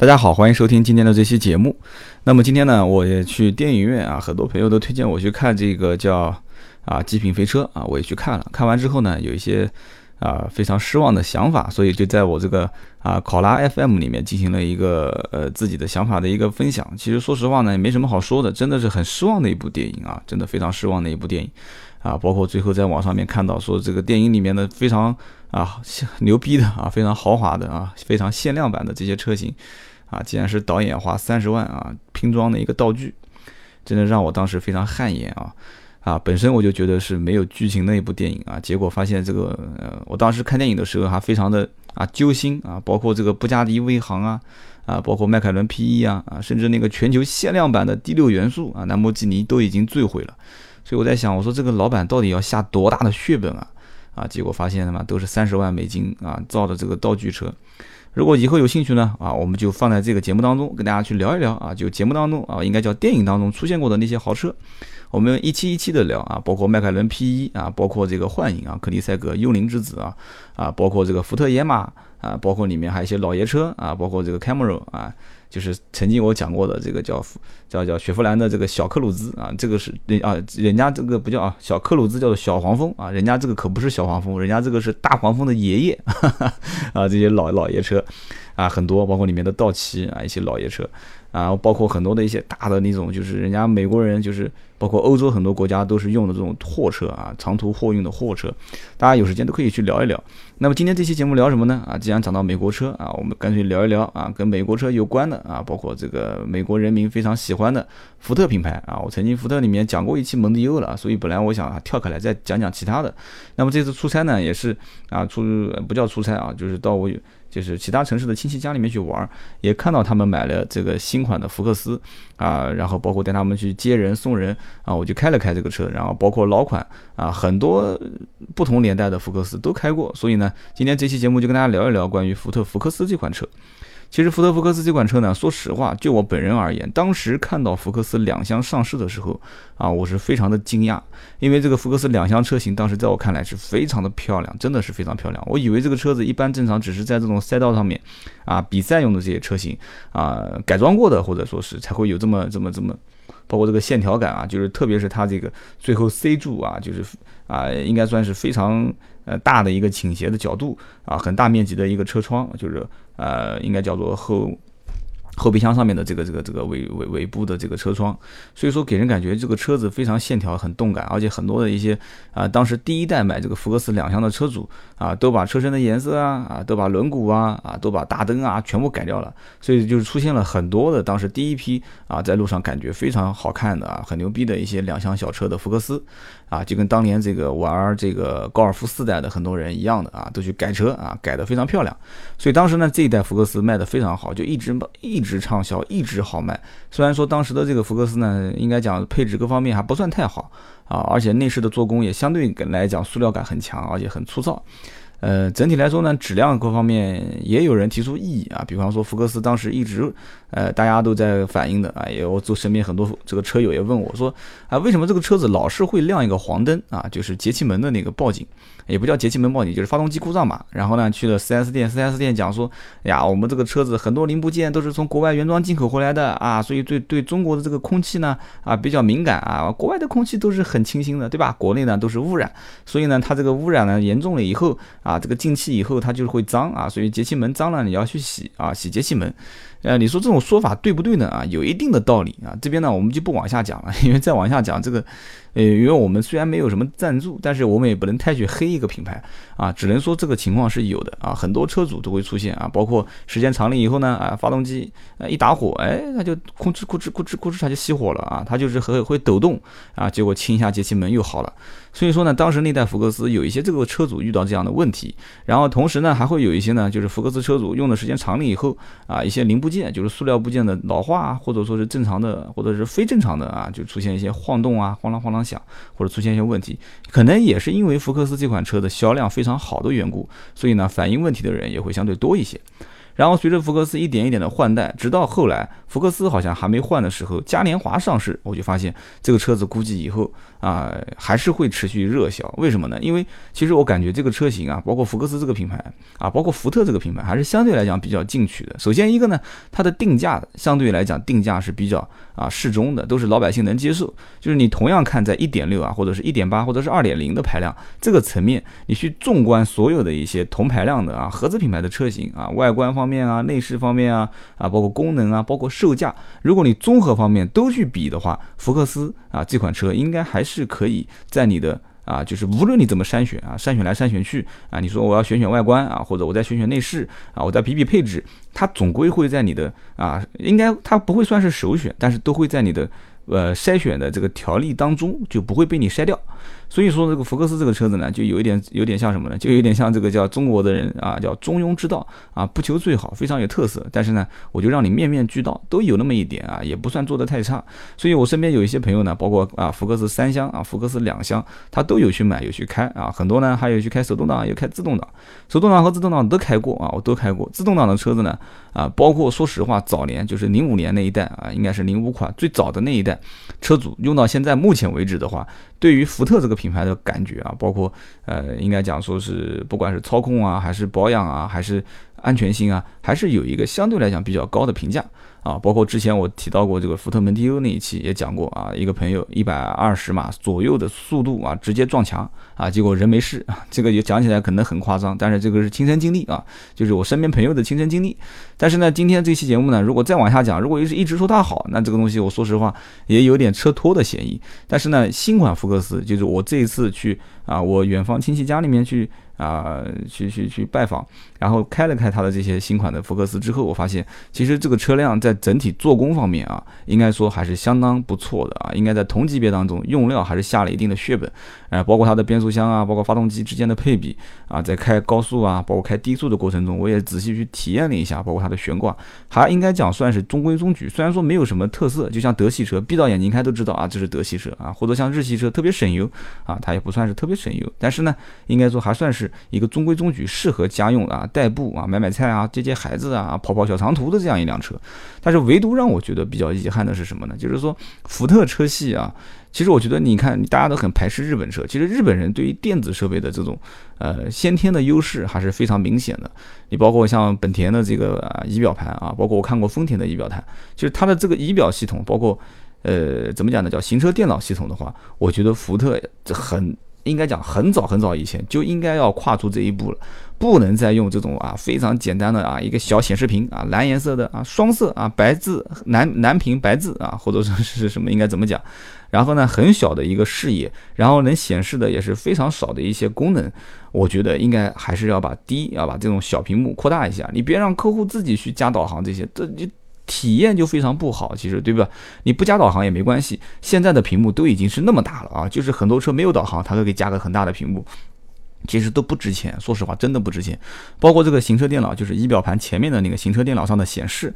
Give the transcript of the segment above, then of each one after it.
大家好，欢迎收听今天的这期节目。那么今天呢，我也去电影院啊，很多朋友都推荐我去看这个叫啊《极品飞车》啊，我也去看了。看完之后呢，有一些啊非常失望的想法，所以就在我这个啊考拉 FM 里面进行了一个呃自己的想法的一个分享。其实说实话呢，也没什么好说的，真的是很失望的一部电影啊，真的非常失望的一部电影啊。包括最后在网上面看到说这个电影里面的非常啊牛逼的啊，非常豪华的啊，非常限量版的这些车型。啊，既然是导演花三十万啊拼装的一个道具，真的让我当时非常汗颜啊！啊，本身我就觉得是没有剧情的一部电影啊，结果发现这个呃，我当时看电影的时候还非常的啊揪心啊，包括这个布加迪威航啊，啊，包括迈凯伦 P1 啊，啊，甚至那个全球限量版的第六元素啊，兰博基尼都已经坠毁了，所以我在想，我说这个老板到底要下多大的血本啊？啊，结果发现他妈都是三十万美金啊造的这个道具车。如果以后有兴趣呢，啊，我们就放在这个节目当中跟大家去聊一聊啊，就节目当中啊，应该叫电影当中出现过的那些豪车，我们一期一期的聊啊，包括迈凯伦 P 一啊，包括这个幻影啊，克里塞格幽灵之子啊，啊，包括这个福特野马啊，包括里面还有一些老爷车啊，包括这个 Camaro 啊。就是曾经我讲过的这个叫叫叫雪佛兰的这个小克鲁兹啊，这个是人啊，人家这个不叫啊小克鲁兹，叫做小黄蜂啊，人家这个可不是小黄蜂，人家这个是大黄蜂的爷爷 啊，这些老老爷车啊很多，包括里面的道奇啊一些老爷车。啊，包括很多的一些大的那种，就是人家美国人，就是包括欧洲很多国家都是用的这种货车啊，长途货运的货车，大家有时间都可以去聊一聊。那么今天这期节目聊什么呢？啊，既然讲到美国车啊，我们干脆聊一聊啊，跟美国车有关的啊，包括这个美国人民非常喜欢的福特品牌啊。我曾经福特里面讲过一期蒙迪欧了，所以本来我想跳开来再讲讲其他的。那么这次出差呢，也是啊出不叫出差啊，就是到我。就是其他城市的亲戚家里面去玩，也看到他们买了这个新款的福克斯啊，然后包括带他们去接人送人啊，我就开了开这个车，然后包括老款啊，很多不同年代的福克斯都开过，所以呢，今天这期节目就跟大家聊一聊关于福特福克斯这款车。其实福特福克斯这款车呢，说实话，就我本人而言，当时看到福克斯两厢上市的时候，啊，我是非常的惊讶，因为这个福克斯两厢车型当时在我看来是非常的漂亮，真的是非常漂亮。我以为这个车子一般正常只是在这种赛道上面，啊，比赛用的这些车型，啊，改装过的或者说是才会有这么这么这么，包括这个线条感啊，就是特别是它这个最后 C 柱啊，就是啊，应该算是非常。呃，大的一个倾斜的角度啊，很大面积的一个车窗，就是呃，应该叫做后。后备箱上面的这个这个这个尾尾尾部的这个车窗，所以说给人感觉这个车子非常线条很动感，而且很多的一些啊，当时第一代买这个福克斯两厢的车主啊，都把车身的颜色啊啊，都把轮毂啊啊，都把大灯啊全部改掉了，所以就是出现了很多的当时第一批啊，在路上感觉非常好看的啊，很牛逼的一些两厢小车的福克斯。啊，就跟当年这个玩这个高尔夫四代的很多人一样的啊，都去改车啊，改得非常漂亮，所以当时呢这一代福克斯卖的非常好，就一直一直。直畅销，一直好卖。虽然说当时的这个福克斯呢，应该讲配置各方面还不算太好啊，而且内饰的做工也相对来讲塑料感很强，而且很粗糙。呃，整体来说呢，质量各方面也有人提出异议啊。比方说福克斯当时一直，呃，大家都在反映的啊，也我做身边很多这个车友也问我说，啊，为什么这个车子老是会亮一个黄灯啊？就是节气门的那个报警。也不叫节气门报警，就是发动机故障嘛。然后呢，去了 4S 店，4S 店讲说，哎呀，我们这个车子很多零部件都是从国外原装进口回来的啊，所以对对中国的这个空气呢啊比较敏感啊。国外的空气都是很清新的，对吧？国内呢都是污染，所以呢它这个污染呢严重了以后啊，这个进气以后它就会脏啊，所以节气门脏了你要去洗啊，洗节气门。呃，你说这种说法对不对呢？啊，有一定的道理啊。这边呢我们就不往下讲了，因为再往下讲这个。呃，因为我们虽然没有什么赞助，但是我们也不能太去黑一个品牌啊，只能说这个情况是有的啊，很多车主都会出现啊，包括时间长了以后呢，啊，发动机呃一打火，哎，它就空哧咕哧咕哧咕哧，它就熄火了啊，它就是会会抖动啊，结果清一下节气门又好了。所以说呢，当时那代福克斯有一些这个车主遇到这样的问题，然后同时呢，还会有一些呢，就是福克斯车主用的时间长了以后啊，一些零部件就是塑料部件的老化啊，或者说是正常的或者是非正常的啊，就出现一些晃动啊，晃啷晃啷响，或者出现一些问题，可能也是因为福克斯这款车的销量非常好的缘故，所以呢，反映问题的人也会相对多一些。然后随着福克斯一点一点的换代，直到后来福克斯好像还没换的时候，嘉年华上市，我就发现这个车子估计以后啊还是会持续热销。为什么呢？因为其实我感觉这个车型啊，包括福克斯这个品牌啊，包括福特这个品牌，还是相对来讲比较进取的。首先一个呢，它的定价相对来讲定价是比较啊适中的，都是老百姓能接受。就是你同样看在一点六啊，或者是一点八，或者是二点零的排量这个层面，你去纵观所有的一些同排量的啊合资品牌的车型啊，外观方方面啊，内饰方面啊，啊，包括功能啊，包括售价，如果你综合方面都去比的话，福克斯啊这款车应该还是可以在你的啊，就是无论你怎么筛选啊，筛选来筛选去啊，你说我要选选外观啊，或者我再选选内饰啊，我再比比配置，它总归会在你的啊，应该它不会算是首选，但是都会在你的呃筛选的这个条例当中，就不会被你筛掉。所以说这个福克斯这个车子呢，就有一点有点像什么呢？就有点像这个叫中国的人啊，叫中庸之道啊，不求最好，非常有特色。但是呢，我就让你面面俱到，都有那么一点啊，也不算做得太差。所以我身边有一些朋友呢，包括啊福克斯三厢啊，福克斯两厢，他都有去买，有去开啊。很多呢还有去开手动挡，有开自动挡，手动挡和自动挡都开过啊，我都开过。自动挡的车子呢啊，包括说实话，早年就是零五年那一代啊，应该是零五款最早的那一代车主用到现在目前为止的话，对于福特这个品牌的感觉啊，包括呃，应该讲说是不管是操控啊，还是保养啊，还是安全性啊，还是有一个相对来讲比较高的评价。啊，包括之前我提到过这个福特蒙迪欧那一期也讲过啊，一个朋友一百二十码左右的速度啊，直接撞墙啊，结果人没事啊，这个也讲起来可能很夸张，但是这个是亲身经历啊，就是我身边朋友的亲身经历。但是呢，今天这期节目呢，如果再往下讲，如果是一直说它好，那这个东西我说实话也有点车托的嫌疑。但是呢，新款福克斯就是我这一次去啊，我远方亲戚家里面去。啊，去去去拜访，然后开了开他的这些新款的福克斯之后，我发现其实这个车辆在整体做工方面啊，应该说还是相当不错的啊，应该在同级别当中用料还是下了一定的血本，哎，包括它的变速箱啊，包括发动机之间的配比啊，在开高速啊，包括开低速的过程中，我也仔细去体验了一下，包括它的悬挂，还应该讲算是中规中矩，虽然说没有什么特色，就像德系车，闭到眼睛开都知道啊，这是德系车啊，或者像日系车特别省油啊，它也不算是特别省油，但是呢，应该说还算是。一个中规中矩、适合家用啊、代步啊、买买菜啊、接接孩子啊、跑跑小长途的这样一辆车，但是唯独让我觉得比较遗憾的是什么呢？就是说福特车系啊，其实我觉得你看，大家都很排斥日本车，其实日本人对于电子设备的这种呃先天的优势还是非常明显的。你包括像本田的这个仪表盘啊，包括我看过丰田的仪表盘，就是它的这个仪表系统，包括呃怎么讲呢？叫行车电脑系统的话，我觉得福特很。应该讲很早很早以前就应该要跨出这一步了，不能再用这种啊非常简单的啊一个小显示屏啊蓝颜色的啊双色啊白字蓝蓝屏白字啊或者说是什么应该怎么讲，然后呢很小的一个视野，然后能显示的也是非常少的一些功能，我觉得应该还是要把第一要把这种小屏幕扩大一下，你别让客户自己去加导航这些，这你。体验就非常不好，其实对吧？你不加导航也没关系，现在的屏幕都已经是那么大了啊，就是很多车没有导航，它都给加个很大的屏幕，其实都不值钱。说实话，真的不值钱。包括这个行车电脑，就是仪表盘前面的那个行车电脑上的显示，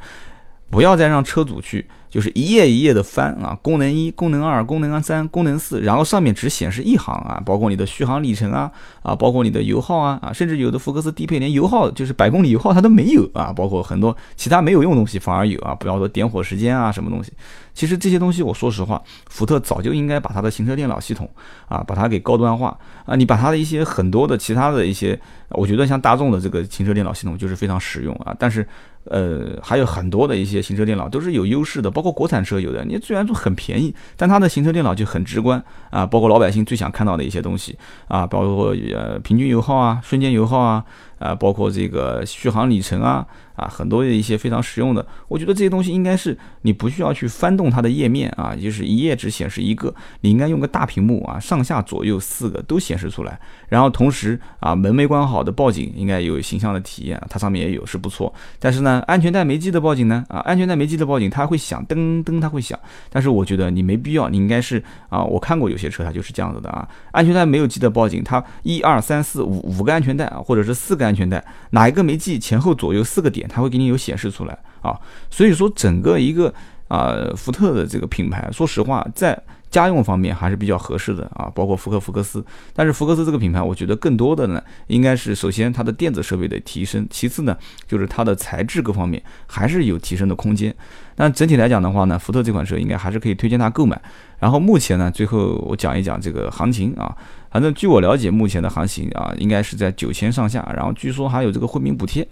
不要再让车主去。就是一页一页的翻啊，功能一、功能二、功能三、功能四，然后上面只显示一行啊，包括你的续航里程啊，啊，包括你的油耗啊，啊，甚至有的福克斯低配连油耗就是百公里油耗它都没有啊，包括很多其他没有用的东西反而有啊，不要说点火时间啊什么东西，其实这些东西我说实话，福特早就应该把它的行车电脑系统啊，把它给高端化啊，你把它的一些很多的其他的一些，我觉得像大众的这个行车电脑系统就是非常实用啊，但是呃还有很多的一些行车电脑都是有优势的，包。包括国产车有的，你虽然说很便宜，但它的行车电脑就很直观啊，包括老百姓最想看到的一些东西啊，包括呃平均油耗啊、瞬间油耗啊。啊，包括这个续航里程啊，啊，很多的一些非常实用的，我觉得这些东西应该是你不需要去翻动它的页面啊，就是一页只显示一个，你应该用个大屏幕啊，上下左右四个都显示出来，然后同时啊，门没关好的报警应该有形象的体验，它上面也有是不错，但是呢，安全带没系的报警呢，啊，安全带没系的报警它会响，噔噔它会响，但是我觉得你没必要，你应该是啊，我看过有些车它就是这样子的啊，安全带没有系的报警，它一二三四五五个安全带啊，或者是四个。安全带哪一个没系，前后左右四个点，它会给你有显示出来啊。所以说整个一个啊福特的这个品牌，说实话，在家用方面还是比较合适的啊，包括福克福克斯。但是福克斯这个品牌，我觉得更多的呢，应该是首先它的电子设备的提升，其次呢就是它的材质各方面还是有提升的空间。那整体来讲的话呢，福特这款车应该还是可以推荐它购买。然后目前呢，最后我讲一讲这个行情啊，反正据我了解，目前的行情啊，应该是在九千上下，然后据说还有这个惠民补贴。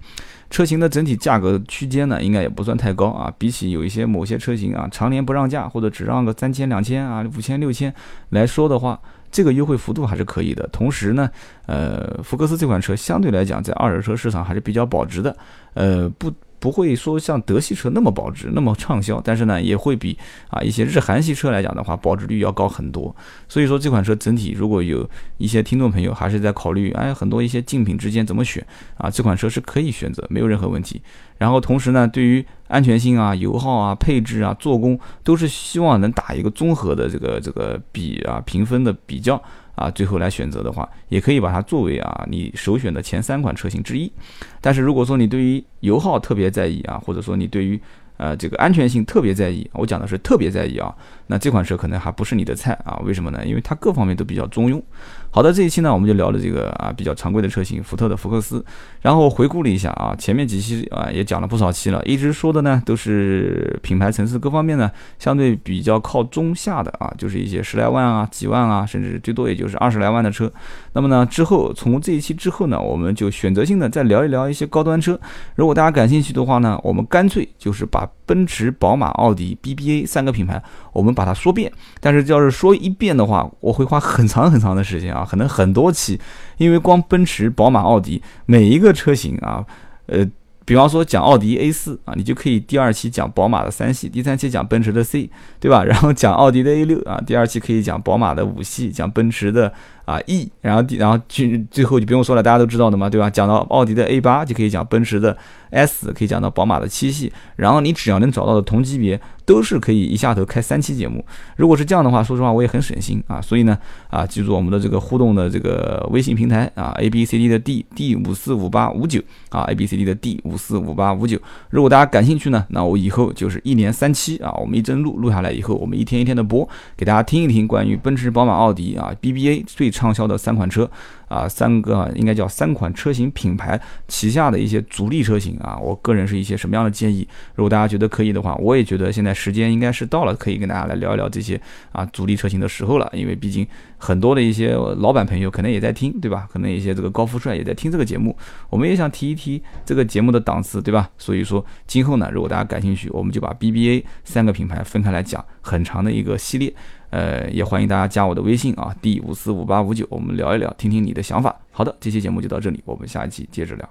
车型的整体价格区间呢，应该也不算太高啊。比起有一些某些车型啊，常年不让价或者只让个三千、两千啊、五千、六千来说的话，这个优惠幅度还是可以的。同时呢，呃，福克斯这款车相对来讲在二手车市场还是比较保值的，呃，不。不会说像德系车那么保值、那么畅销，但是呢，也会比啊一些日韩系车来讲的话，保值率要高很多。所以说这款车整体，如果有一些听众朋友还是在考虑，哎，很多一些竞品之间怎么选啊，这款车是可以选择，没有任何问题。然后同时呢，对于安全性啊、油耗啊、配置啊、做工，都是希望能打一个综合的这个这个比啊评分的比较。啊，最后来选择的话，也可以把它作为啊你首选的前三款车型之一。但是如果说你对于油耗特别在意啊，或者说你对于呃这个安全性特别在意，我讲的是特别在意啊，那这款车可能还不是你的菜啊？为什么呢？因为它各方面都比较中庸。好的，这一期呢，我们就聊了这个啊比较常规的车型，福特的福克斯。然后回顾了一下啊，前面几期啊也讲了不少期了，一直说的呢都是品牌层次各方面呢相对比较靠中下的啊，就是一些十来万啊、几万啊，甚至最多也就是二十来万的车。那么呢，之后从这一期之后呢，我们就选择性的再聊一聊一些高端车。如果大家感兴趣的话呢，我们干脆就是把奔驰、宝马、奥迪、BBA 三个品牌，我们把它说遍。但是要是说一遍的话，我会花很长很长的时间啊。可能很多期，因为光奔驰、宝马、奥迪每一个车型啊，呃，比方说讲奥迪 A 四啊，你就可以第二期讲宝马的三系，第三期讲奔驰的 C，对吧？然后讲奥迪的 A 六啊，第二期可以讲宝马的五系，讲奔驰的。啊，E，然后然后最最后就不用说了，大家都知道的嘛，对吧？讲到奥迪的 A 八就可以讲奔驰的 S，可以讲到宝马的七系，然后你只要能找到的同级别，都是可以一下头开三期节目。如果是这样的话，说实话我也很省心啊。所以呢，啊，记住我们的这个互动的这个微信平台啊，A B C D 的 D D 五四五八五九啊，A B C D 的 D 五四五八五九。如果大家感兴趣呢，那我以后就是一年三期啊，我们一帧录录下来以后，我们一天一天的播，给大家听一听关于奔驰、宝马、奥迪啊，B B A 最。畅销的三款车。啊，三个应该叫三款车型品牌旗下的一些主力车型啊，我个人是一些什么样的建议？如果大家觉得可以的话，我也觉得现在时间应该是到了，可以跟大家来聊一聊这些啊主力车型的时候了。因为毕竟很多的一些老板朋友可能也在听，对吧？可能一些这个高富帅也在听这个节目，我们也想提一提这个节目的档次，对吧？所以说今后呢，如果大家感兴趣，我们就把 BBA 三个品牌分开来讲，很长的一个系列。呃，也欢迎大家加我的微信啊，D 五四五八五九，我们聊一聊，听听你的想法。好的，这期节目就到这里，我们下一期接着聊。